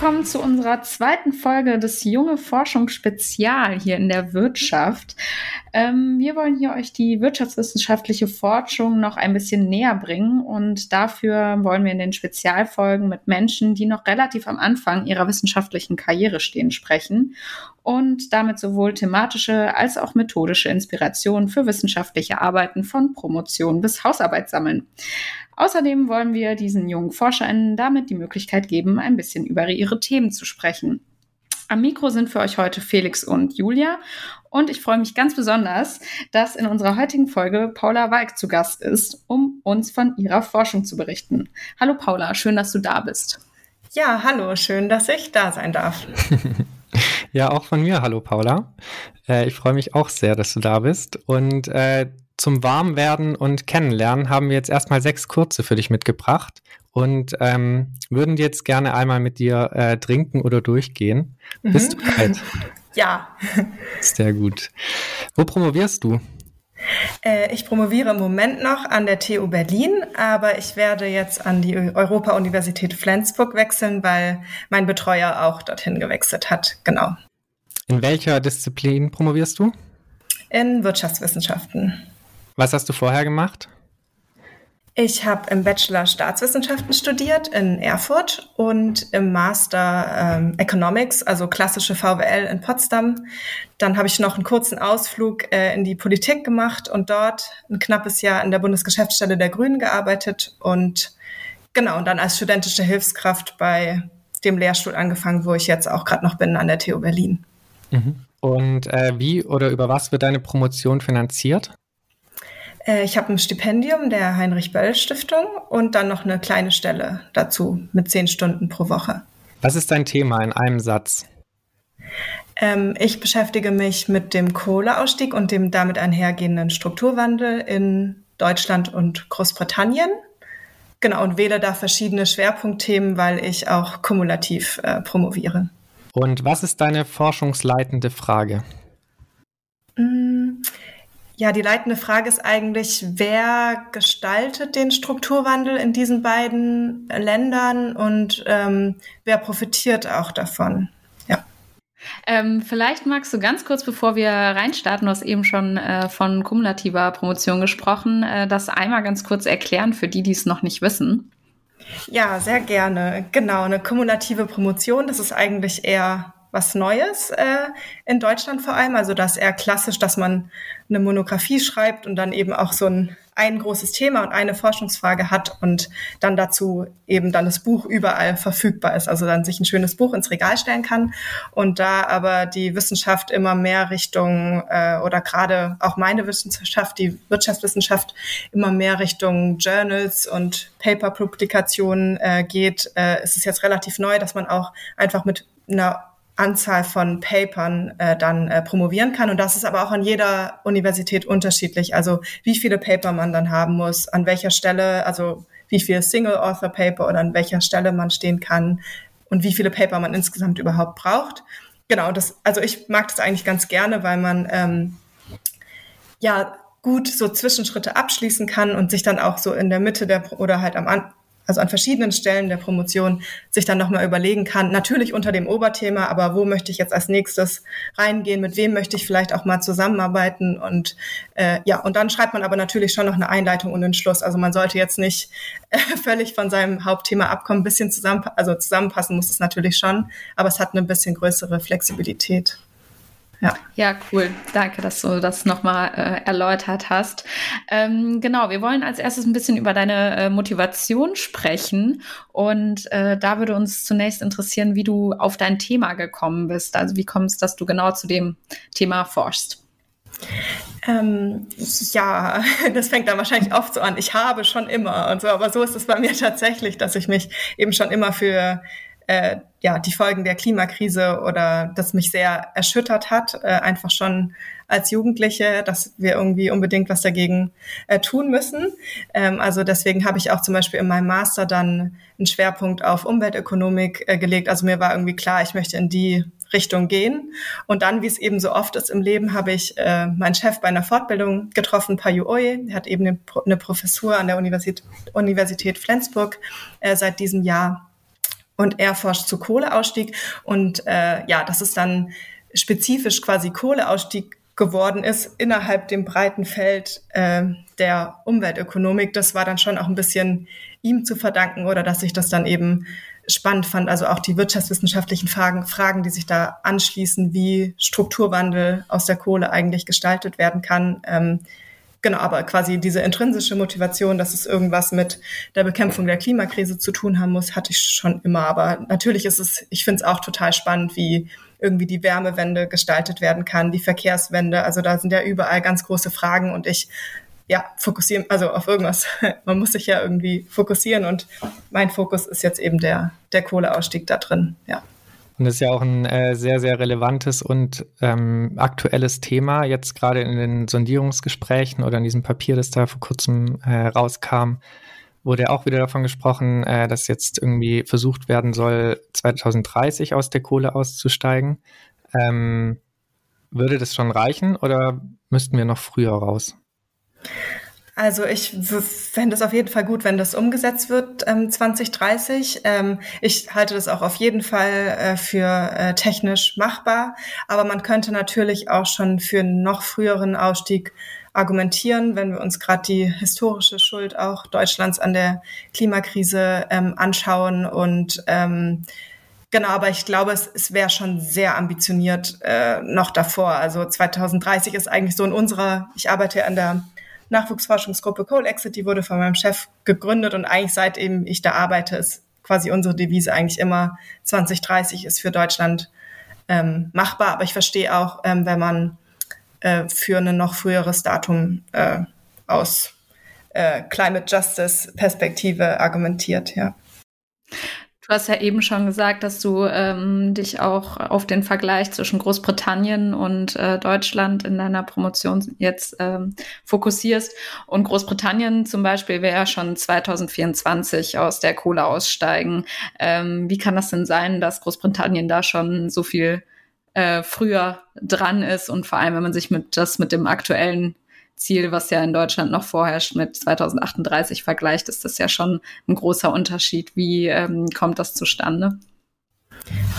willkommen zu unserer zweiten Folge des Junge Forschung Spezial hier in der Wirtschaft. Ähm, wir wollen hier euch die wirtschaftswissenschaftliche Forschung noch ein bisschen näher bringen und dafür wollen wir in den Spezialfolgen mit Menschen, die noch relativ am Anfang ihrer wissenschaftlichen Karriere stehen, sprechen und damit sowohl thematische als auch methodische Inspiration für wissenschaftliche Arbeiten von Promotion bis Hausarbeit sammeln. Außerdem wollen wir diesen jungen ForscherInnen damit die Möglichkeit geben, ein bisschen über ihre Themen zu sprechen. Am Mikro sind für euch heute Felix und Julia. Und ich freue mich ganz besonders, dass in unserer heutigen Folge Paula Walk zu Gast ist, um uns von ihrer Forschung zu berichten. Hallo Paula, schön, dass du da bist. Ja, hallo, schön, dass ich da sein darf. ja, auch von mir. Hallo Paula. Äh, ich freue mich auch sehr, dass du da bist. Und äh, zum Warmwerden und Kennenlernen haben wir jetzt erstmal sechs kurze für dich mitgebracht und ähm, würden jetzt gerne einmal mit dir äh, trinken oder durchgehen. Mhm. Bist du bereit? Ja. Sehr gut. Wo promovierst du? Äh, ich promoviere im Moment noch an der TU Berlin, aber ich werde jetzt an die Europa-Universität Flensburg wechseln, weil mein Betreuer auch dorthin gewechselt hat. Genau. In welcher Disziplin promovierst du? In Wirtschaftswissenschaften. Was hast du vorher gemacht? Ich habe im Bachelor Staatswissenschaften studiert in Erfurt und im Master ähm, Economics, also klassische VWL in Potsdam. Dann habe ich noch einen kurzen Ausflug äh, in die Politik gemacht und dort ein knappes Jahr in der Bundesgeschäftsstelle der Grünen gearbeitet und genau, und dann als studentische Hilfskraft bei dem Lehrstuhl angefangen, wo ich jetzt auch gerade noch bin an der TU Berlin. Mhm. Und äh, wie oder über was wird deine Promotion finanziert? Äh, ich habe ein Stipendium der Heinrich-Böll-Stiftung und dann noch eine kleine Stelle dazu mit zehn Stunden pro Woche. Was ist dein Thema in einem Satz? Ähm, ich beschäftige mich mit dem Kohleausstieg und dem damit einhergehenden Strukturwandel in Deutschland und Großbritannien. Genau, und wähle da verschiedene Schwerpunktthemen, weil ich auch kumulativ äh, promoviere. Und was ist deine forschungsleitende Frage? Mm, ja, die leitende Frage ist eigentlich, wer gestaltet den Strukturwandel in diesen beiden Ländern und ähm, wer profitiert auch davon? Ja. Ähm, vielleicht magst du ganz kurz, bevor wir reinstarten, du hast eben schon äh, von kumulativer Promotion gesprochen, äh, das einmal ganz kurz erklären für die, die es noch nicht wissen. Ja, sehr gerne. Genau, eine kumulative Promotion, das ist eigentlich eher was Neues äh, in Deutschland vor allem. Also das eher klassisch, dass man eine Monographie schreibt und dann eben auch so ein, ein großes Thema und eine Forschungsfrage hat und dann dazu eben dann das Buch überall verfügbar ist. Also dann sich ein schönes Buch ins Regal stellen kann. Und da aber die Wissenschaft immer mehr Richtung äh, oder gerade auch meine Wissenschaft, die Wirtschaftswissenschaft immer mehr Richtung Journals und Paper-Publikationen äh, geht, äh, ist es jetzt relativ neu, dass man auch einfach mit einer Anzahl von Papern äh, dann äh, promovieren kann. Und das ist aber auch an jeder Universität unterschiedlich. Also wie viele Paper man dann haben muss, an welcher Stelle, also wie viele Single-Author-Paper oder an welcher Stelle man stehen kann und wie viele Paper man insgesamt überhaupt braucht. Genau, das, also ich mag das eigentlich ganz gerne, weil man ähm, ja gut so Zwischenschritte abschließen kann und sich dann auch so in der Mitte der oder halt am also an verschiedenen Stellen der Promotion sich dann nochmal überlegen kann, natürlich unter dem Oberthema, aber wo möchte ich jetzt als nächstes reingehen, mit wem möchte ich vielleicht auch mal zusammenarbeiten und äh, ja, und dann schreibt man aber natürlich schon noch eine Einleitung und einen Schluss. Also man sollte jetzt nicht äh, völlig von seinem Hauptthema abkommen, ein bisschen zusammen, also zusammenpassen muss es natürlich schon, aber es hat eine bisschen größere Flexibilität. Ja. ja, cool. Danke, dass du das nochmal äh, erläutert hast. Ähm, genau, wir wollen als erstes ein bisschen über deine äh, Motivation sprechen. Und äh, da würde uns zunächst interessieren, wie du auf dein Thema gekommen bist. Also wie kommst, dass du genau zu dem Thema forschst? Ähm, ja, das fängt dann wahrscheinlich oft so an. Ich habe schon immer und so, aber so ist es bei mir tatsächlich, dass ich mich eben schon immer für äh, ja die Folgen der Klimakrise oder das mich sehr erschüttert hat, äh, einfach schon als Jugendliche, dass wir irgendwie unbedingt was dagegen äh, tun müssen. Ähm, also deswegen habe ich auch zum Beispiel in meinem Master dann einen Schwerpunkt auf Umweltökonomik äh, gelegt. Also mir war irgendwie klar, ich möchte in die Richtung gehen. Und dann, wie es eben so oft ist im Leben, habe ich äh, meinen Chef bei einer Fortbildung getroffen, Payu Oye. Er hat eben eine Professur an der Universität, Universität Flensburg äh, seit diesem Jahr und er forscht zu Kohleausstieg. Und äh, ja, das ist dann spezifisch quasi Kohleausstieg geworden ist innerhalb dem breiten Feld äh, der Umweltökonomik. Das war dann schon auch ein bisschen ihm zu verdanken oder dass ich das dann eben spannend fand. Also auch die wirtschaftswissenschaftlichen Fragen, Fragen, die sich da anschließen, wie Strukturwandel aus der Kohle eigentlich gestaltet werden kann. Ähm, genau, aber quasi diese intrinsische Motivation, dass es irgendwas mit der Bekämpfung der Klimakrise zu tun haben muss, hatte ich schon immer. Aber natürlich ist es, ich finde es auch total spannend, wie irgendwie die Wärmewende gestaltet werden kann, die Verkehrswende. Also da sind ja überall ganz große Fragen und ich ja, fokussieren, also auf irgendwas. Man muss sich ja irgendwie fokussieren und mein Fokus ist jetzt eben der, der Kohleausstieg da drin, ja. Und das ist ja auch ein äh, sehr, sehr relevantes und ähm, aktuelles Thema. Jetzt gerade in den Sondierungsgesprächen oder in diesem Papier, das da vor kurzem äh, rauskam, wurde auch wieder davon gesprochen, äh, dass jetzt irgendwie versucht werden soll, 2030 aus der Kohle auszusteigen. Ähm, würde das schon reichen oder müssten wir noch früher raus? Also ich fände es auf jeden Fall gut, wenn das umgesetzt wird ähm, 2030. Ähm, ich halte das auch auf jeden Fall äh, für äh, technisch machbar, aber man könnte natürlich auch schon für einen noch früheren Ausstieg argumentieren, wenn wir uns gerade die historische Schuld auch Deutschlands an der Klimakrise ähm, anschauen und ähm, Genau, aber ich glaube, es, es wäre schon sehr ambitioniert äh, noch davor. Also 2030 ist eigentlich so in unserer, ich arbeite an der Nachwuchsforschungsgruppe Coal Exit, die wurde von meinem Chef gegründet und eigentlich seitdem ich da arbeite, ist quasi unsere Devise eigentlich immer 2030 ist für Deutschland ähm, machbar. Aber ich verstehe auch, ähm, wenn man äh, für ein noch früheres Datum äh, aus äh, Climate Justice Perspektive argumentiert, ja. Du hast ja eben schon gesagt, dass du ähm, dich auch auf den Vergleich zwischen Großbritannien und äh, Deutschland in deiner Promotion jetzt ähm, fokussierst. Und Großbritannien zum Beispiel wäre ja schon 2024 aus der Kohle aussteigen. Ähm, wie kann das denn sein, dass Großbritannien da schon so viel äh, früher dran ist und vor allem, wenn man sich mit das mit dem aktuellen Ziel, was ja in Deutschland noch vorherrscht, mit 2038 vergleicht, ist das ja schon ein großer Unterschied. Wie ähm, kommt das zustande?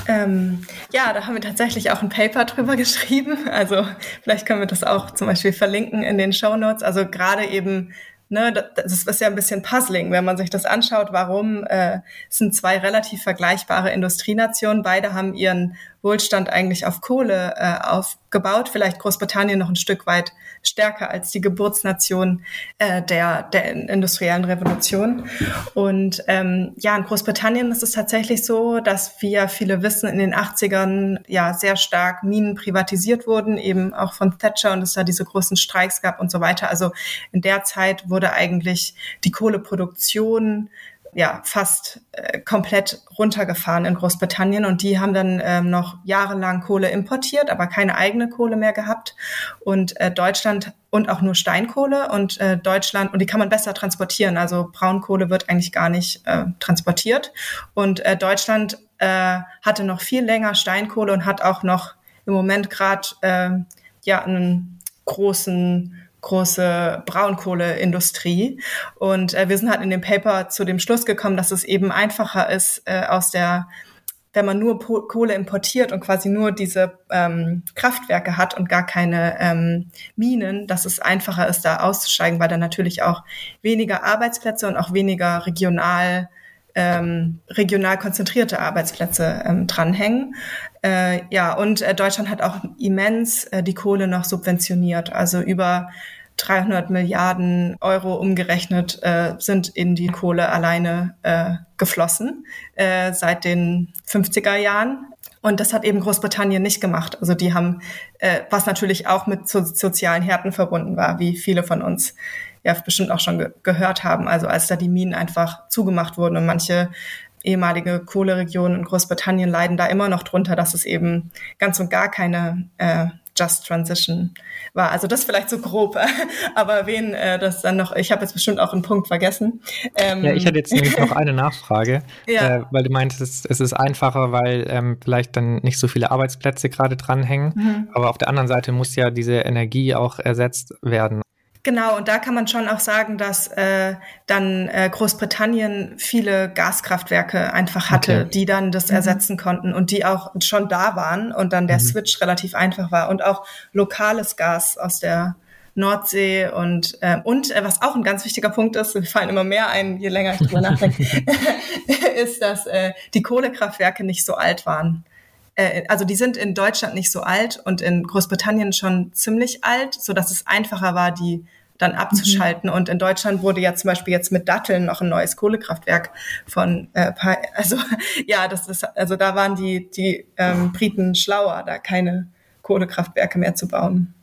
Ähm, ja, da haben wir tatsächlich auch ein Paper drüber geschrieben. Also vielleicht können wir das auch zum Beispiel verlinken in den Show Notes. Also gerade eben ne, das ist ja ein bisschen puzzling, wenn man sich das anschaut, warum äh, sind zwei relativ vergleichbare Industrienationen, beide haben ihren Wohlstand eigentlich auf Kohle äh, aufgebaut, vielleicht Großbritannien noch ein Stück weit stärker als die Geburtsnation äh, der, der industriellen Revolution. Und ähm, ja, in Großbritannien ist es tatsächlich so, dass, wie ja viele wissen, in den 80ern ja sehr stark Minen privatisiert wurden, eben auch von Thatcher und es da diese großen Streiks gab und so weiter. Also in der Zeit wurde eigentlich die Kohleproduktion ja fast äh, komplett runtergefahren in Großbritannien. Und die haben dann ähm, noch jahrelang Kohle importiert, aber keine eigene Kohle mehr gehabt. Und äh, Deutschland und auch nur Steinkohle. Und äh, Deutschland und die kann man besser transportieren. Also Braunkohle wird eigentlich gar nicht äh, transportiert. Und äh, Deutschland äh, hatte noch viel länger Steinkohle und hat auch noch im Moment gerade äh, ja einen großen große Braunkohleindustrie. Und äh, wir sind halt in dem Paper zu dem Schluss gekommen, dass es eben einfacher ist, äh, aus der wenn man nur po Kohle importiert und quasi nur diese ähm, Kraftwerke hat und gar keine ähm, Minen, dass es einfacher ist, da auszusteigen, weil da natürlich auch weniger Arbeitsplätze und auch weniger regional ähm, regional konzentrierte Arbeitsplätze ähm, dranhängen. Äh, ja, und äh, Deutschland hat auch immens äh, die Kohle noch subventioniert. Also über 300 Milliarden Euro umgerechnet äh, sind in die Kohle alleine äh, geflossen äh, seit den 50er Jahren. Und das hat eben Großbritannien nicht gemacht. Also die haben, äh, was natürlich auch mit so, sozialen Härten verbunden war, wie viele von uns ja bestimmt auch schon ge gehört haben. Also als da die Minen einfach zugemacht wurden und manche ehemalige Kohleregionen in Großbritannien leiden da immer noch drunter, dass es eben ganz und gar keine äh, Just Transition war. Also das vielleicht so grob, aber wen äh, das dann noch, ich habe jetzt bestimmt auch einen Punkt vergessen. Ähm, ja, ich hätte jetzt nämlich noch eine Nachfrage, ja. äh, weil du meintest, es, es ist einfacher, weil ähm, vielleicht dann nicht so viele Arbeitsplätze gerade dranhängen, mhm. aber auf der anderen Seite muss ja diese Energie auch ersetzt werden. Genau, und da kann man schon auch sagen, dass äh, dann äh, Großbritannien viele Gaskraftwerke einfach hatte, okay. die dann das mhm. ersetzen konnten und die auch schon da waren und dann der mhm. Switch relativ einfach war und auch lokales Gas aus der Nordsee und äh, und äh, was auch ein ganz wichtiger Punkt ist, wir fallen immer mehr ein, je länger ich drüber nachdenke, ist, dass äh, die Kohlekraftwerke nicht so alt waren. Äh, also die sind in Deutschland nicht so alt und in Großbritannien schon ziemlich alt, so dass es einfacher war, die dann abzuschalten. Mhm. Und in Deutschland wurde ja zum Beispiel jetzt mit Datteln noch ein neues Kohlekraftwerk von, äh, also ja, das ist, also da waren die, die ähm, Briten schlauer, da keine Kohlekraftwerke mehr zu bauen.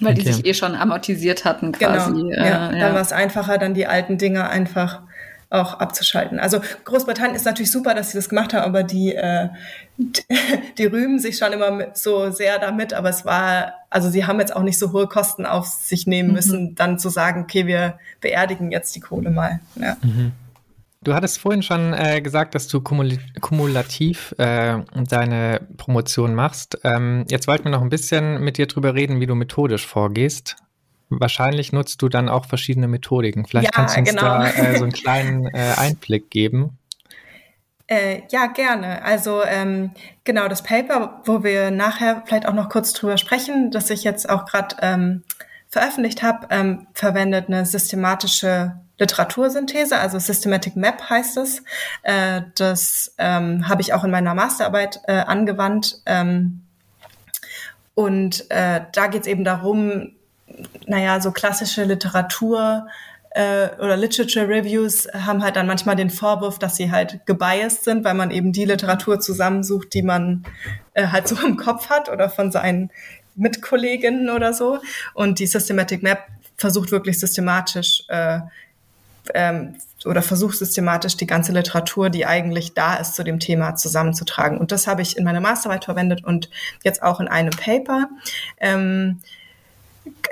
Weil okay. die sich eh schon amortisiert hatten quasi. Genau. Ja, äh, ja. dann war es einfacher, dann die alten Dinge einfach auch abzuschalten. Also Großbritannien ist natürlich super, dass sie das gemacht haben, aber die, äh, die rühmen sich schon immer mit, so sehr damit, aber es war, also sie haben jetzt auch nicht so hohe Kosten auf sich nehmen mhm. müssen, mhm. dann zu sagen, okay, wir beerdigen jetzt die Kohle mal. Ja. Mhm. Du hattest vorhin schon äh, gesagt, dass du kumul kumulativ äh, deine Promotion machst. Ähm, jetzt wollten wir noch ein bisschen mit dir drüber reden, wie du methodisch vorgehst. Wahrscheinlich nutzt du dann auch verschiedene Methodiken. Vielleicht ja, kannst du uns genau. da äh, so einen kleinen äh, Einblick geben. Äh, ja, gerne. Also ähm, genau das Paper, wo wir nachher vielleicht auch noch kurz drüber sprechen, das ich jetzt auch gerade ähm, veröffentlicht habe, ähm, verwendet eine systematische Literatursynthese, also Systematic Map heißt es. Äh, das ähm, habe ich auch in meiner Masterarbeit äh, angewandt. Ähm, und äh, da geht es eben darum, naja, so klassische Literatur äh, oder Literature Reviews haben halt dann manchmal den Vorwurf, dass sie halt gebiased sind, weil man eben die Literatur zusammensucht, die man äh, halt so im Kopf hat oder von seinen Mitkolleginnen oder so. Und die Systematic Map versucht wirklich systematisch äh, ähm, oder versucht systematisch die ganze Literatur, die eigentlich da ist, zu dem Thema zusammenzutragen. Und das habe ich in meiner Masterarbeit verwendet und jetzt auch in einem Paper. Ähm,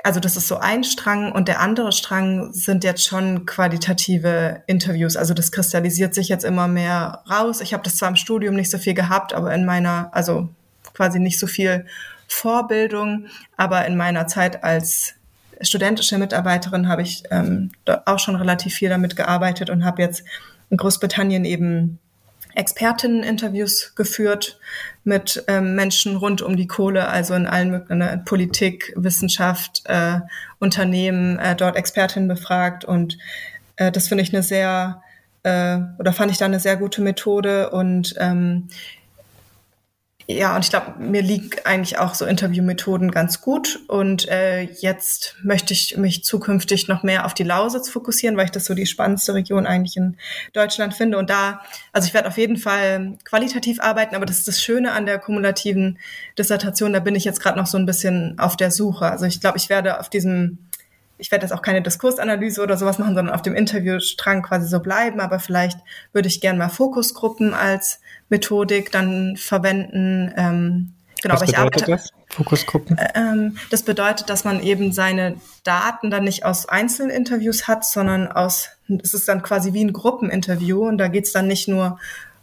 also das ist so ein Strang und der andere Strang sind jetzt schon qualitative Interviews. Also das kristallisiert sich jetzt immer mehr raus. Ich habe das zwar im Studium nicht so viel gehabt, aber in meiner, also quasi nicht so viel Vorbildung, aber in meiner Zeit als studentische Mitarbeiterin habe ich ähm, auch schon relativ viel damit gearbeitet und habe jetzt in Großbritannien eben Expertinnen-Interviews geführt mit ähm, Menschen rund um die Kohle, also in allen möglichen ne, Politik, Wissenschaft, äh, Unternehmen, äh, dort Expertinnen befragt. Und äh, das finde ich eine sehr äh, oder fand ich da eine sehr gute Methode. Und ähm, ja, und ich glaube, mir liegen eigentlich auch so Interviewmethoden ganz gut. Und äh, jetzt möchte ich mich zukünftig noch mehr auf die Lausitz fokussieren, weil ich das so die spannendste Region eigentlich in Deutschland finde. Und da, also ich werde auf jeden Fall qualitativ arbeiten, aber das ist das Schöne an der kumulativen Dissertation. Da bin ich jetzt gerade noch so ein bisschen auf der Suche. Also ich glaube, ich werde auf diesem ich werde jetzt auch keine Diskursanalyse oder sowas machen, sondern auf dem Interviewstrang quasi so bleiben. Aber vielleicht würde ich gerne mal Fokusgruppen als Methodik dann verwenden. Ähm, genau, Was aber ich arbeite. Das? Fokusgruppen? Ähm, das bedeutet, dass man eben seine Daten dann nicht aus einzelnen Interviews hat, sondern aus, es ist dann quasi wie ein Gruppeninterview und da geht es dann nicht nur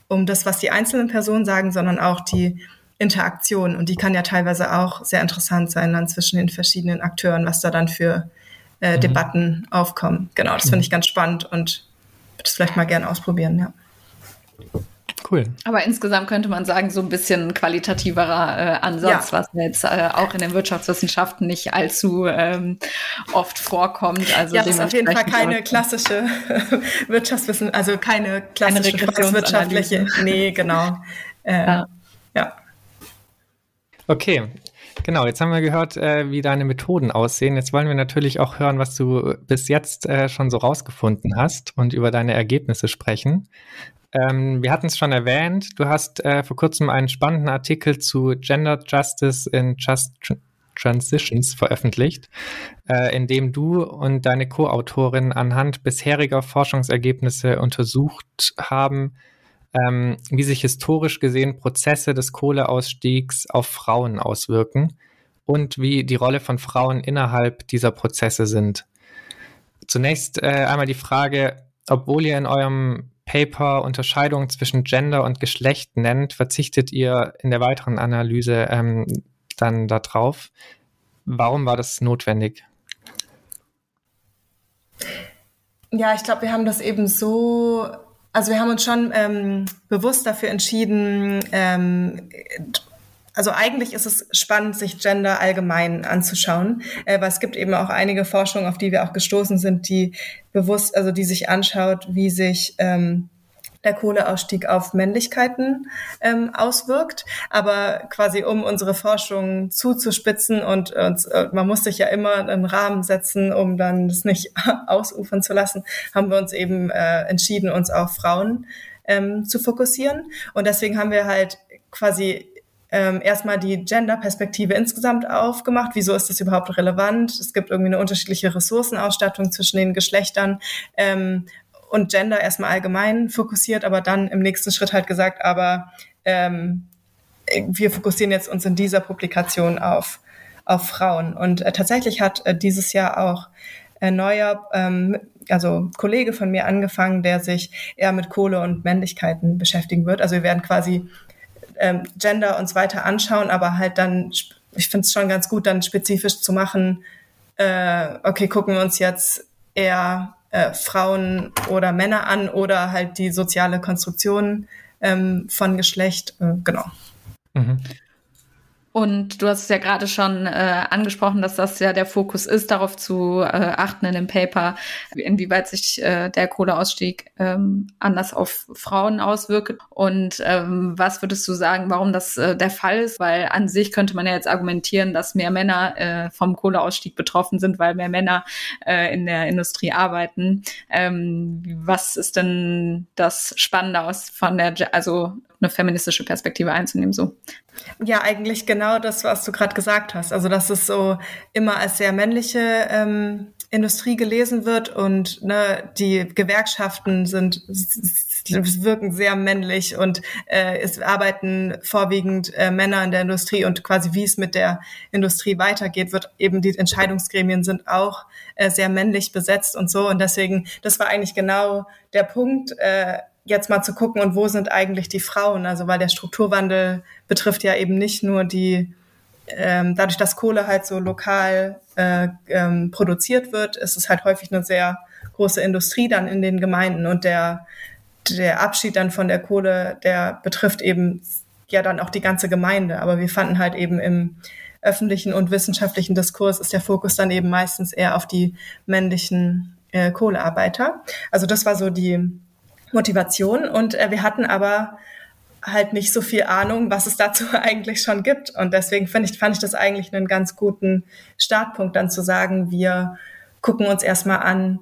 um das, was die einzelnen Personen sagen, sondern auch die Interaktion und die kann ja teilweise auch sehr interessant sein dann zwischen den verschiedenen Akteuren, was da dann für äh, mhm. Debatten aufkommen. Genau, das finde ich ganz spannend und würde es vielleicht mal gerne ausprobieren, ja. Cool. Aber insgesamt könnte man sagen, so ein bisschen qualitativerer äh, Ansatz, ja. was jetzt äh, auch in den Wirtschaftswissenschaften nicht allzu ähm, oft vorkommt. Also ja, das ist auf jeden Fall keine klassische Wirtschaftswissen, also keine klassische keine wirtschaftliche. Nee, genau. Äh, ja. ja. Okay, Genau, jetzt haben wir gehört, äh, wie deine Methoden aussehen. Jetzt wollen wir natürlich auch hören, was du bis jetzt äh, schon so rausgefunden hast und über deine Ergebnisse sprechen. Ähm, wir hatten es schon erwähnt, du hast äh, vor kurzem einen spannenden Artikel zu Gender Justice in Just Transitions veröffentlicht, äh, in dem du und deine Co-Autorin anhand bisheriger Forschungsergebnisse untersucht haben, ähm, wie sich historisch gesehen Prozesse des Kohleausstiegs auf Frauen auswirken und wie die Rolle von Frauen innerhalb dieser Prozesse sind. Zunächst äh, einmal die Frage, obwohl ihr in eurem Paper Unterscheidungen zwischen Gender und Geschlecht nennt, verzichtet ihr in der weiteren Analyse ähm, dann darauf. Warum war das notwendig? Ja, ich glaube, wir haben das eben so, also wir haben uns schon ähm, bewusst dafür entschieden, ähm, also eigentlich ist es spannend, sich Gender allgemein anzuschauen, äh, weil es gibt eben auch einige Forschungen, auf die wir auch gestoßen sind, die bewusst, also die sich anschaut, wie sich ähm, der Kohleausstieg auf Männlichkeiten ähm, auswirkt. Aber quasi um unsere Forschung zuzuspitzen und, und man muss sich ja immer einen Rahmen setzen, um dann das nicht ausufern zu lassen, haben wir uns eben äh, entschieden, uns auf Frauen ähm, zu fokussieren. Und deswegen haben wir halt quasi ähm, erstmal die Gender-Perspektive insgesamt aufgemacht. Wieso ist das überhaupt relevant? Es gibt irgendwie eine unterschiedliche Ressourcenausstattung zwischen den Geschlechtern. Ähm, und Gender erstmal allgemein fokussiert, aber dann im nächsten Schritt halt gesagt, aber ähm, wir fokussieren jetzt uns in dieser Publikation auf, auf Frauen. Und äh, tatsächlich hat äh, dieses Jahr auch ein neuer, ähm, also Kollege von mir angefangen, der sich eher mit Kohle und Männlichkeiten beschäftigen wird. Also wir werden quasi ähm, Gender uns weiter anschauen, aber halt dann, ich finde es schon ganz gut, dann spezifisch zu machen, äh, okay, gucken wir uns jetzt eher äh, Frauen oder Männer an oder halt die soziale Konstruktion ähm, von Geschlecht. Äh, genau. Mhm. Und du hast es ja gerade schon äh, angesprochen, dass das ja der Fokus ist, darauf zu äh, achten in dem Paper, inwieweit sich äh, der Kohleausstieg ähm, anders auf Frauen auswirkt. Und ähm, was würdest du sagen, warum das äh, der Fall ist? Weil an sich könnte man ja jetzt argumentieren, dass mehr Männer äh, vom Kohleausstieg betroffen sind, weil mehr Männer äh, in der Industrie arbeiten. Ähm, was ist denn das Spannende aus von der, also eine feministische Perspektive einzunehmen. So. Ja, eigentlich genau das, was du gerade gesagt hast. Also dass es so immer als sehr männliche ähm, Industrie gelesen wird und ne, die Gewerkschaften sind wirken sehr männlich und äh, es arbeiten vorwiegend äh, Männer in der Industrie und quasi wie es mit der Industrie weitergeht, wird eben die Entscheidungsgremien sind auch äh, sehr männlich besetzt und so und deswegen das war eigentlich genau der Punkt. Äh, jetzt mal zu gucken, und wo sind eigentlich die Frauen? Also weil der Strukturwandel betrifft ja eben nicht nur die, ähm, dadurch, dass Kohle halt so lokal äh, ähm, produziert wird, ist es halt häufig eine sehr große Industrie dann in den Gemeinden und der, der Abschied dann von der Kohle, der betrifft eben ja dann auch die ganze Gemeinde. Aber wir fanden halt eben im öffentlichen und wissenschaftlichen Diskurs ist der Fokus dann eben meistens eher auf die männlichen äh, Kohlearbeiter. Also das war so die, Motivation und äh, wir hatten aber halt nicht so viel Ahnung, was es dazu eigentlich schon gibt. Und deswegen finde ich, fand ich das eigentlich einen ganz guten Startpunkt, dann zu sagen, wir gucken uns erstmal an,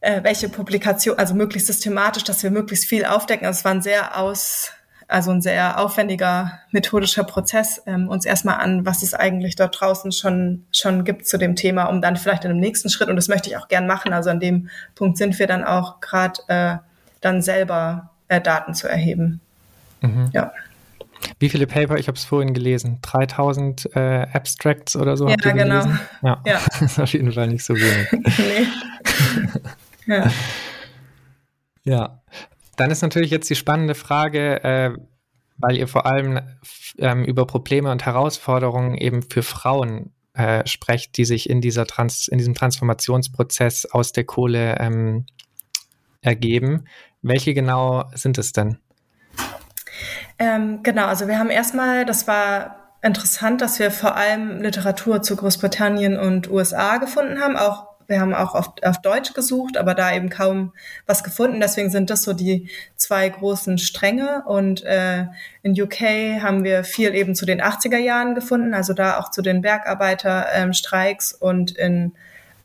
äh, welche Publikation, also möglichst systematisch, dass wir möglichst viel aufdecken. Also es war ein sehr aus, also ein sehr aufwendiger methodischer Prozess, ähm, uns erstmal an, was es eigentlich dort draußen schon, schon gibt zu dem Thema, um dann vielleicht in dem nächsten Schritt, und das möchte ich auch gern machen, also an dem Punkt sind wir dann auch gerade äh, dann selber äh, Daten zu erheben. Mhm. Ja. Wie viele Paper? Ich habe es vorhin gelesen. 3000 äh, Abstracts oder so. Ja, genau. Ja. ja. das ist auf jeden Fall nicht so wenig. nee. ja. ja. Dann ist natürlich jetzt die spannende Frage, äh, weil ihr vor allem ähm, über Probleme und Herausforderungen eben für Frauen äh, sprecht, die sich in dieser Trans in diesem Transformationsprozess aus der Kohle ähm, ergeben. Welche genau sind es denn? Ähm, genau, also wir haben erstmal, das war interessant, dass wir vor allem Literatur zu Großbritannien und USA gefunden haben. Auch wir haben auch auf, auf Deutsch gesucht, aber da eben kaum was gefunden. Deswegen sind das so die zwei großen Stränge. Und äh, in UK haben wir viel eben zu den 80er Jahren gefunden, also da auch zu den Bergarbeiterstreiks ähm, und in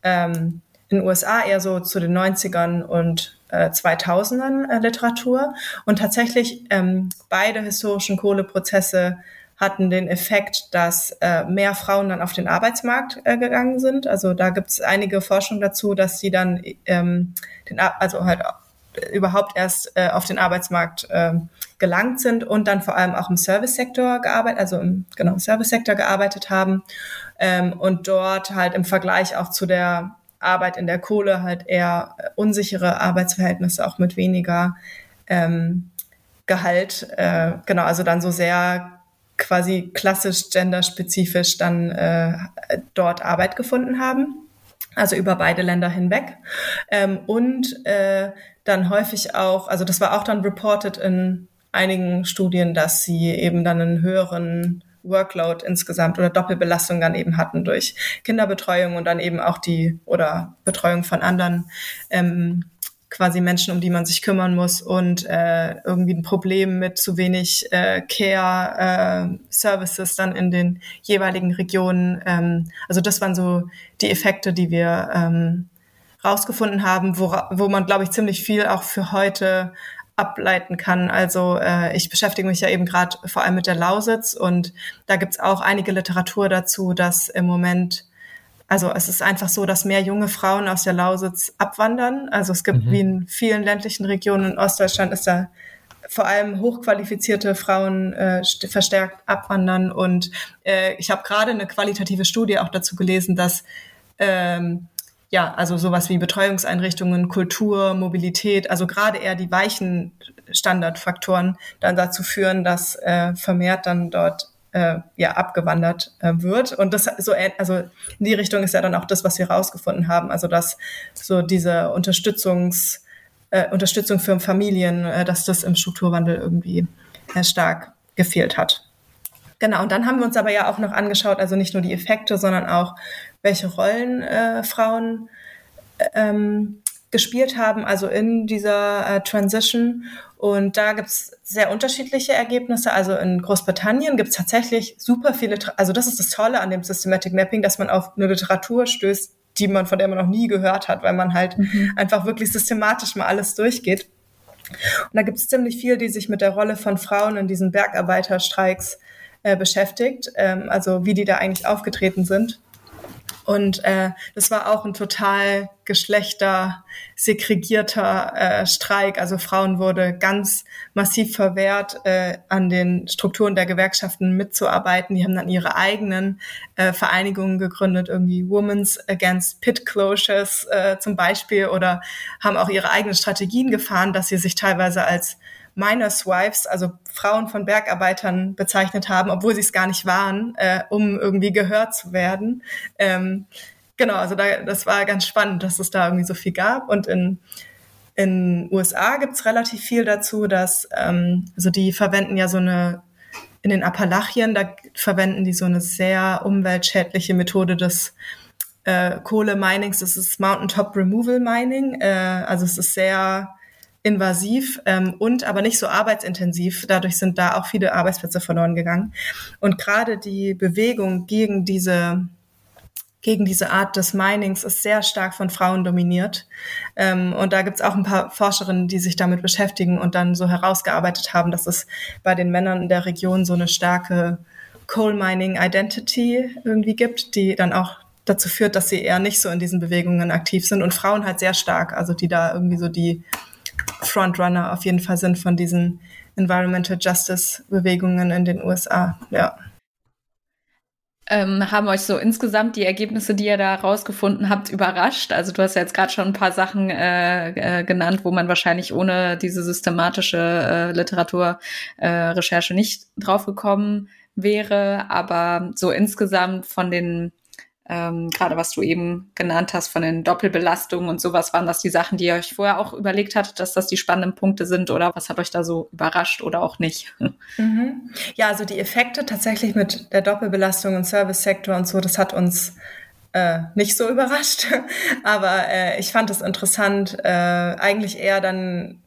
ähm, in USA eher so zu den 90ern und äh, 2000ern äh, Literatur. Und tatsächlich ähm, beide historischen Kohleprozesse hatten den Effekt, dass äh, mehr Frauen dann auf den Arbeitsmarkt äh, gegangen sind. Also da gibt es einige Forschung dazu, dass sie dann ähm, den, also halt überhaupt erst äh, auf den Arbeitsmarkt äh, gelangt sind und dann vor allem auch im Servicesektor gearbeitet, also im genau Servicesektor gearbeitet haben ähm, und dort halt im Vergleich auch zu der Arbeit in der Kohle halt eher äh, unsichere Arbeitsverhältnisse, auch mit weniger ähm, Gehalt. Äh, genau, also dann so sehr quasi klassisch genderspezifisch dann äh, dort Arbeit gefunden haben. also über beide Länder hinweg. Ähm, und äh, dann häufig auch, also das war auch dann reported in einigen Studien, dass sie eben dann einen höheren Workload insgesamt oder Doppelbelastung dann eben hatten durch Kinderbetreuung und dann eben auch die oder Betreuung von anderen ähm, quasi Menschen, um die man sich kümmern muss und äh, irgendwie ein Problem mit zu wenig äh, Care äh, dann in den jeweiligen Regionen. Ähm, also das waren so die Effekte, die wir ähm, rausgefunden haben, wo, wo man, glaube ich, ziemlich viel auch für heute ableiten kann. Also äh, ich beschäftige mich ja eben gerade vor allem mit der Lausitz und da gibt's auch einige Literatur dazu, dass im Moment also es ist einfach so, dass mehr junge Frauen aus der Lausitz abwandern. Also es gibt mhm. wie in vielen ländlichen Regionen in Ostdeutschland ist da vor allem hochqualifizierte Frauen äh, verstärkt abwandern. Und äh, ich habe gerade eine qualitative Studie auch dazu gelesen, dass ähm, ja, also sowas wie Betreuungseinrichtungen, Kultur, Mobilität, also gerade eher die weichen Standardfaktoren dann dazu führen, dass äh, vermehrt dann dort äh, ja abgewandert äh, wird. Und das so, also in die Richtung ist ja dann auch das, was wir herausgefunden haben. Also dass so diese Unterstützungs, äh, Unterstützung für Familien, äh, dass das im Strukturwandel irgendwie äh, stark gefehlt hat. Genau, und dann haben wir uns aber ja auch noch angeschaut, also nicht nur die Effekte, sondern auch, welche Rollen äh, Frauen ähm, gespielt haben, also in dieser äh, Transition. Und da gibt's sehr unterschiedliche Ergebnisse. Also in Großbritannien gibt's tatsächlich super viele, also das ist das Tolle an dem Systematic Mapping, dass man auf eine Literatur stößt, die man, von der man noch nie gehört hat, weil man halt mhm. einfach wirklich systematisch mal alles durchgeht. Und da gibt's ziemlich viel, die sich mit der Rolle von Frauen in diesen Bergarbeiterstreiks äh, beschäftigt, ähm, also wie die da eigentlich aufgetreten sind. Und äh, das war auch ein total geschlechtersegregierter äh, Streik. Also Frauen wurde ganz massiv verwehrt, äh, an den Strukturen der Gewerkschaften mitzuarbeiten. Die haben dann ihre eigenen äh, Vereinigungen gegründet, irgendwie Women's Against Pit Closures äh, zum Beispiel, oder haben auch ihre eigenen Strategien gefahren, dass sie sich teilweise als Miners Wives, also Frauen von Bergarbeitern bezeichnet haben, obwohl sie es gar nicht waren, äh, um irgendwie gehört zu werden. Ähm, genau, also da, das war ganz spannend, dass es da irgendwie so viel gab. Und in in USA gibt's relativ viel dazu, dass ähm, also die verwenden ja so eine in den Appalachien, da verwenden die so eine sehr umweltschädliche Methode des äh, Kohle-Minings. Das ist Mountaintop Removal Mining. Äh, also es ist sehr invasiv ähm, und aber nicht so arbeitsintensiv. Dadurch sind da auch viele Arbeitsplätze verloren gegangen. Und gerade die Bewegung gegen diese gegen diese Art des Minings ist sehr stark von Frauen dominiert. Ähm, und da gibt's auch ein paar Forscherinnen, die sich damit beschäftigen und dann so herausgearbeitet haben, dass es bei den Männern in der Region so eine starke Coal Mining Identity irgendwie gibt, die dann auch dazu führt, dass sie eher nicht so in diesen Bewegungen aktiv sind und Frauen halt sehr stark, also die da irgendwie so die Frontrunner auf jeden Fall sind von diesen Environmental Justice Bewegungen in den USA. Ja. Ähm, haben euch so insgesamt die Ergebnisse, die ihr da rausgefunden habt, überrascht? Also du hast ja jetzt gerade schon ein paar Sachen äh, äh, genannt, wo man wahrscheinlich ohne diese systematische äh, Literaturrecherche äh, nicht draufgekommen wäre. Aber so insgesamt von den ähm, gerade was du eben genannt hast von den Doppelbelastungen und sowas, waren das die Sachen, die ihr euch vorher auch überlegt hattet, dass das die spannenden Punkte sind oder was hat euch da so überrascht oder auch nicht? Mhm. Ja, also die Effekte tatsächlich mit der Doppelbelastung im Service-Sektor und so, das hat uns äh, nicht so überrascht, aber äh, ich fand es interessant, äh, eigentlich eher dann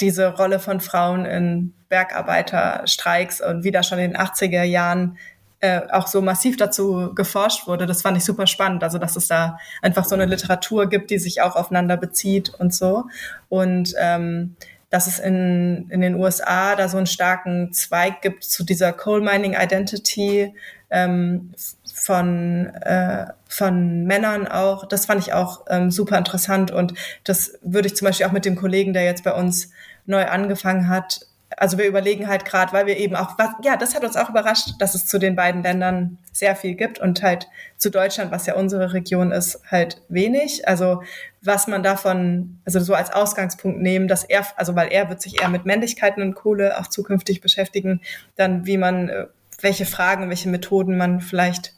diese Rolle von Frauen in Bergarbeiterstreiks und wieder schon in den 80er Jahren äh, auch so massiv dazu geforscht wurde. Das fand ich super spannend. Also, dass es da einfach so eine Literatur gibt, die sich auch aufeinander bezieht und so. Und ähm, dass es in, in den USA da so einen starken Zweig gibt zu dieser Coal Mining Identity ähm, von, äh, von Männern auch. Das fand ich auch ähm, super interessant und das würde ich zum Beispiel auch mit dem Kollegen, der jetzt bei uns neu angefangen hat, also wir überlegen halt gerade, weil wir eben auch, was, ja, das hat uns auch überrascht, dass es zu den beiden Ländern sehr viel gibt und halt zu Deutschland, was ja unsere Region ist, halt wenig. Also was man davon, also so als Ausgangspunkt nehmen, dass er, also weil er wird sich eher mit Männlichkeiten und Kohle auch zukünftig beschäftigen, dann wie man, äh, welche Fragen, welche Methoden man vielleicht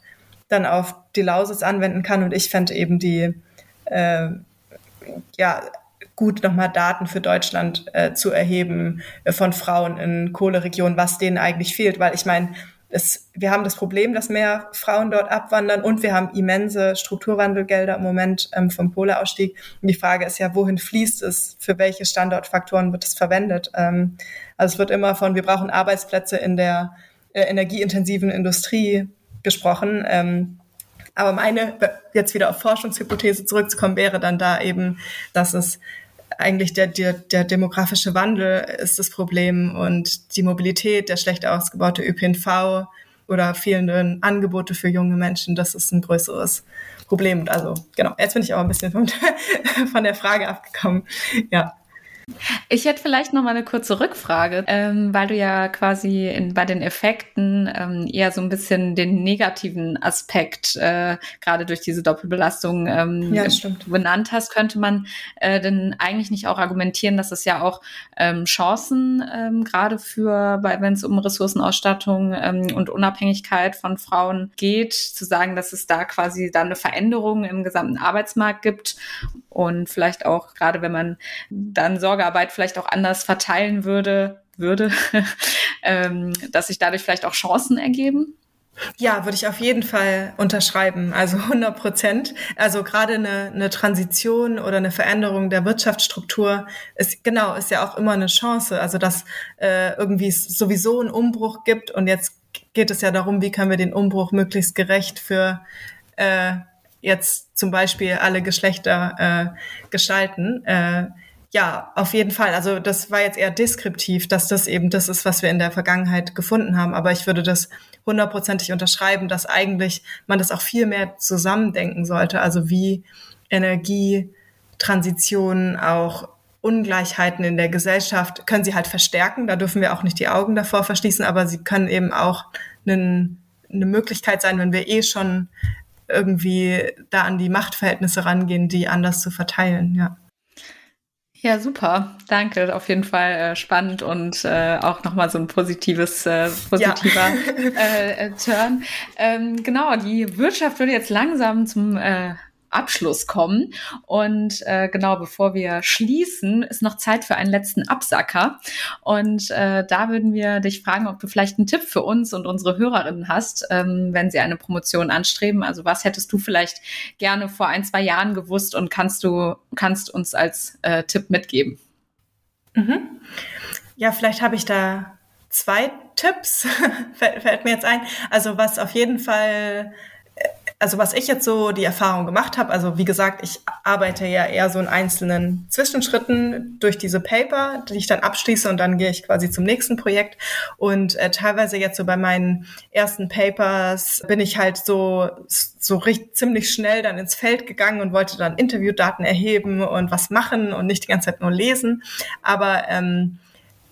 dann auf die Lausitz anwenden kann. Und ich fände eben die äh, ja, gut nochmal Daten für Deutschland äh, zu erheben äh, von Frauen in Kohleregionen, was denen eigentlich fehlt. Weil ich meine, wir haben das Problem, dass mehr Frauen dort abwandern und wir haben immense Strukturwandelgelder im Moment ähm, vom Kohleausstieg. Und die Frage ist ja, wohin fließt es? Für welche Standortfaktoren wird es verwendet? Ähm, also es wird immer von, wir brauchen Arbeitsplätze in der äh, energieintensiven Industrie gesprochen. Ähm, aber meine, jetzt wieder auf Forschungshypothese zurückzukommen, wäre dann da eben, dass es eigentlich der, der, der demografische Wandel ist das Problem und die Mobilität, der schlecht ausgebaute ÖPNV oder fehlende Angebote für junge Menschen, das ist ein größeres Problem. Also genau, jetzt bin ich aber ein bisschen von, von der Frage abgekommen. Ja. Ich hätte vielleicht noch mal eine kurze Rückfrage, ähm, weil du ja quasi in, bei den Effekten ähm, eher so ein bisschen den negativen Aspekt äh, gerade durch diese Doppelbelastung ähm, ja, benannt hast. Könnte man äh, denn eigentlich nicht auch argumentieren, dass es ja auch ähm, Chancen ähm, gerade für, wenn es um Ressourcenausstattung ähm, und Unabhängigkeit von Frauen geht, zu sagen, dass es da quasi dann eine Veränderung im gesamten Arbeitsmarkt gibt und vielleicht auch gerade wenn man dann Sorgearbeit vielleicht auch anders verteilen würde, würde, ähm, dass sich dadurch vielleicht auch Chancen ergeben? Ja, würde ich auf jeden Fall unterschreiben. Also 100 Prozent. Also gerade eine, eine Transition oder eine Veränderung der Wirtschaftsstruktur ist genau ist ja auch immer eine Chance. Also dass äh, irgendwie es sowieso einen Umbruch gibt und jetzt geht es ja darum, wie können wir den Umbruch möglichst gerecht für äh, jetzt zum Beispiel alle Geschlechter äh, gestalten. Äh, ja, auf jeden Fall. Also das war jetzt eher deskriptiv, dass das eben das ist, was wir in der Vergangenheit gefunden haben. Aber ich würde das hundertprozentig unterschreiben, dass eigentlich man das auch viel mehr zusammendenken sollte. Also wie Energietransitionen auch Ungleichheiten in der Gesellschaft können sie halt verstärken. Da dürfen wir auch nicht die Augen davor verschließen, aber sie können eben auch einen, eine Möglichkeit sein, wenn wir eh schon irgendwie da an die Machtverhältnisse rangehen, die anders zu verteilen, ja. Ja, super. Danke. Auf jeden Fall äh, spannend und äh, auch nochmal so ein positives, äh, positiver ja. äh, Turn. Ähm, genau, die Wirtschaft würde jetzt langsam zum äh, Abschluss kommen. Und äh, genau bevor wir schließen, ist noch Zeit für einen letzten Absacker. Und äh, da würden wir dich fragen, ob du vielleicht einen Tipp für uns und unsere Hörerinnen hast, ähm, wenn sie eine Promotion anstreben. Also was hättest du vielleicht gerne vor ein, zwei Jahren gewusst und kannst du, kannst uns als äh, Tipp mitgeben? Mhm. Ja, vielleicht habe ich da zwei Tipps, fällt mir jetzt ein. Also was auf jeden Fall also was ich jetzt so die Erfahrung gemacht habe, also wie gesagt, ich arbeite ja eher so in einzelnen Zwischenschritten durch diese Paper, die ich dann abschließe und dann gehe ich quasi zum nächsten Projekt. Und äh, teilweise jetzt so bei meinen ersten Papers bin ich halt so so richtig ziemlich schnell dann ins Feld gegangen und wollte dann Interviewdaten erheben und was machen und nicht die ganze Zeit nur lesen. Aber ähm,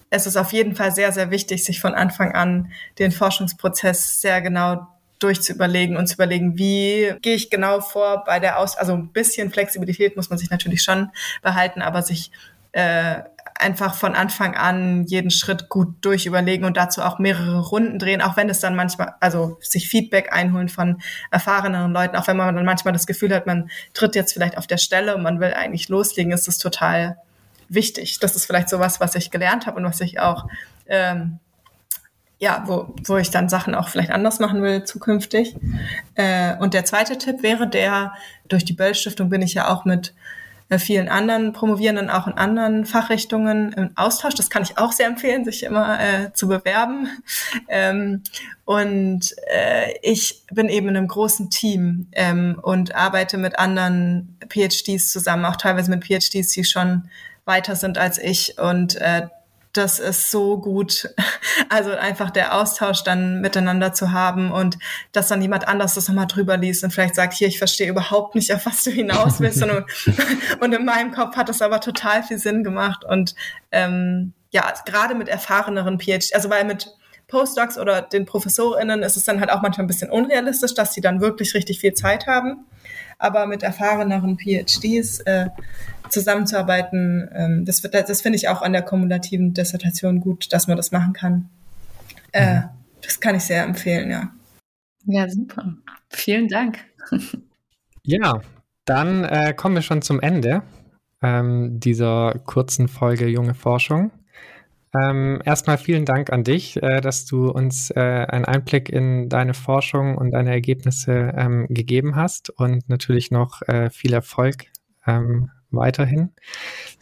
es ist auf jeden Fall sehr, sehr wichtig, sich von Anfang an den Forschungsprozess sehr genau durchzuüberlegen und zu überlegen, wie gehe ich genau vor bei der Aus, also ein bisschen Flexibilität muss man sich natürlich schon behalten, aber sich äh, einfach von Anfang an jeden Schritt gut durchüberlegen und dazu auch mehrere Runden drehen, auch wenn es dann manchmal, also sich Feedback einholen von erfahreneren Leuten, auch wenn man dann manchmal das Gefühl hat, man tritt jetzt vielleicht auf der Stelle und man will eigentlich loslegen, ist es total wichtig. Das ist vielleicht sowas, was ich gelernt habe und was ich auch ähm, ja, wo, wo ich dann Sachen auch vielleicht anders machen will zukünftig. Äh, und der zweite Tipp wäre der, durch die Böll-Stiftung bin ich ja auch mit äh, vielen anderen Promovierenden, auch in anderen Fachrichtungen im Austausch. Das kann ich auch sehr empfehlen, sich immer äh, zu bewerben. Ähm, und äh, ich bin eben in einem großen Team ähm, und arbeite mit anderen PhDs zusammen, auch teilweise mit PhDs, die schon weiter sind als ich. Und äh, das ist so gut. Also einfach der Austausch dann miteinander zu haben und dass dann jemand anders das nochmal drüber liest und vielleicht sagt, hier, ich verstehe überhaupt nicht, auf was du hinaus willst. und, und in meinem Kopf hat das aber total viel Sinn gemacht. Und ähm, ja, gerade mit erfahreneren PhD, also weil mit Postdocs oder den ProfessorInnen ist es dann halt auch manchmal ein bisschen unrealistisch, dass sie dann wirklich richtig viel Zeit haben. Aber mit erfahreneren PhDs äh, zusammenzuarbeiten. Ähm, das, das finde ich auch an der kumulativen Dissertation gut, dass man das machen kann. Äh, mhm. das kann ich sehr empfehlen, ja. Ja, super. Vielen Dank. Ja, Dann äh, kommen wir schon zum Ende ähm, dieser kurzen Folge Junge Forschung. Ähm, erstmal vielen Dank an dich, äh, dass du uns äh, einen Einblick in deine Forschung und deine Ergebnisse ähm, gegeben hast und natürlich noch äh, viel Erfolg ähm, weiterhin.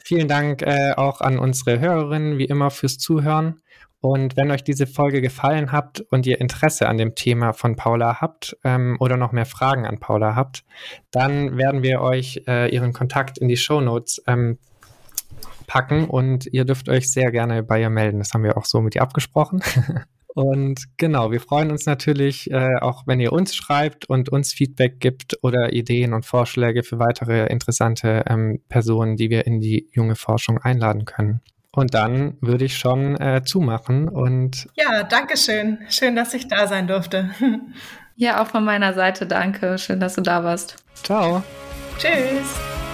Vielen Dank äh, auch an unsere Hörerinnen, wie immer, fürs Zuhören. Und wenn euch diese Folge gefallen hat und ihr Interesse an dem Thema von Paula habt ähm, oder noch mehr Fragen an Paula habt, dann werden wir euch äh, ihren Kontakt in die Show Notes ähm, packen und ihr dürft euch sehr gerne bei ihr melden. Das haben wir auch so mit ihr abgesprochen. Und genau, wir freuen uns natürlich äh, auch, wenn ihr uns schreibt und uns Feedback gibt oder Ideen und Vorschläge für weitere interessante ähm, Personen, die wir in die junge Forschung einladen können. Und dann würde ich schon äh, zumachen und. Ja, danke schön. Schön, dass ich da sein durfte. Ja, auch von meiner Seite danke. Schön, dass du da warst. Ciao. Tschüss.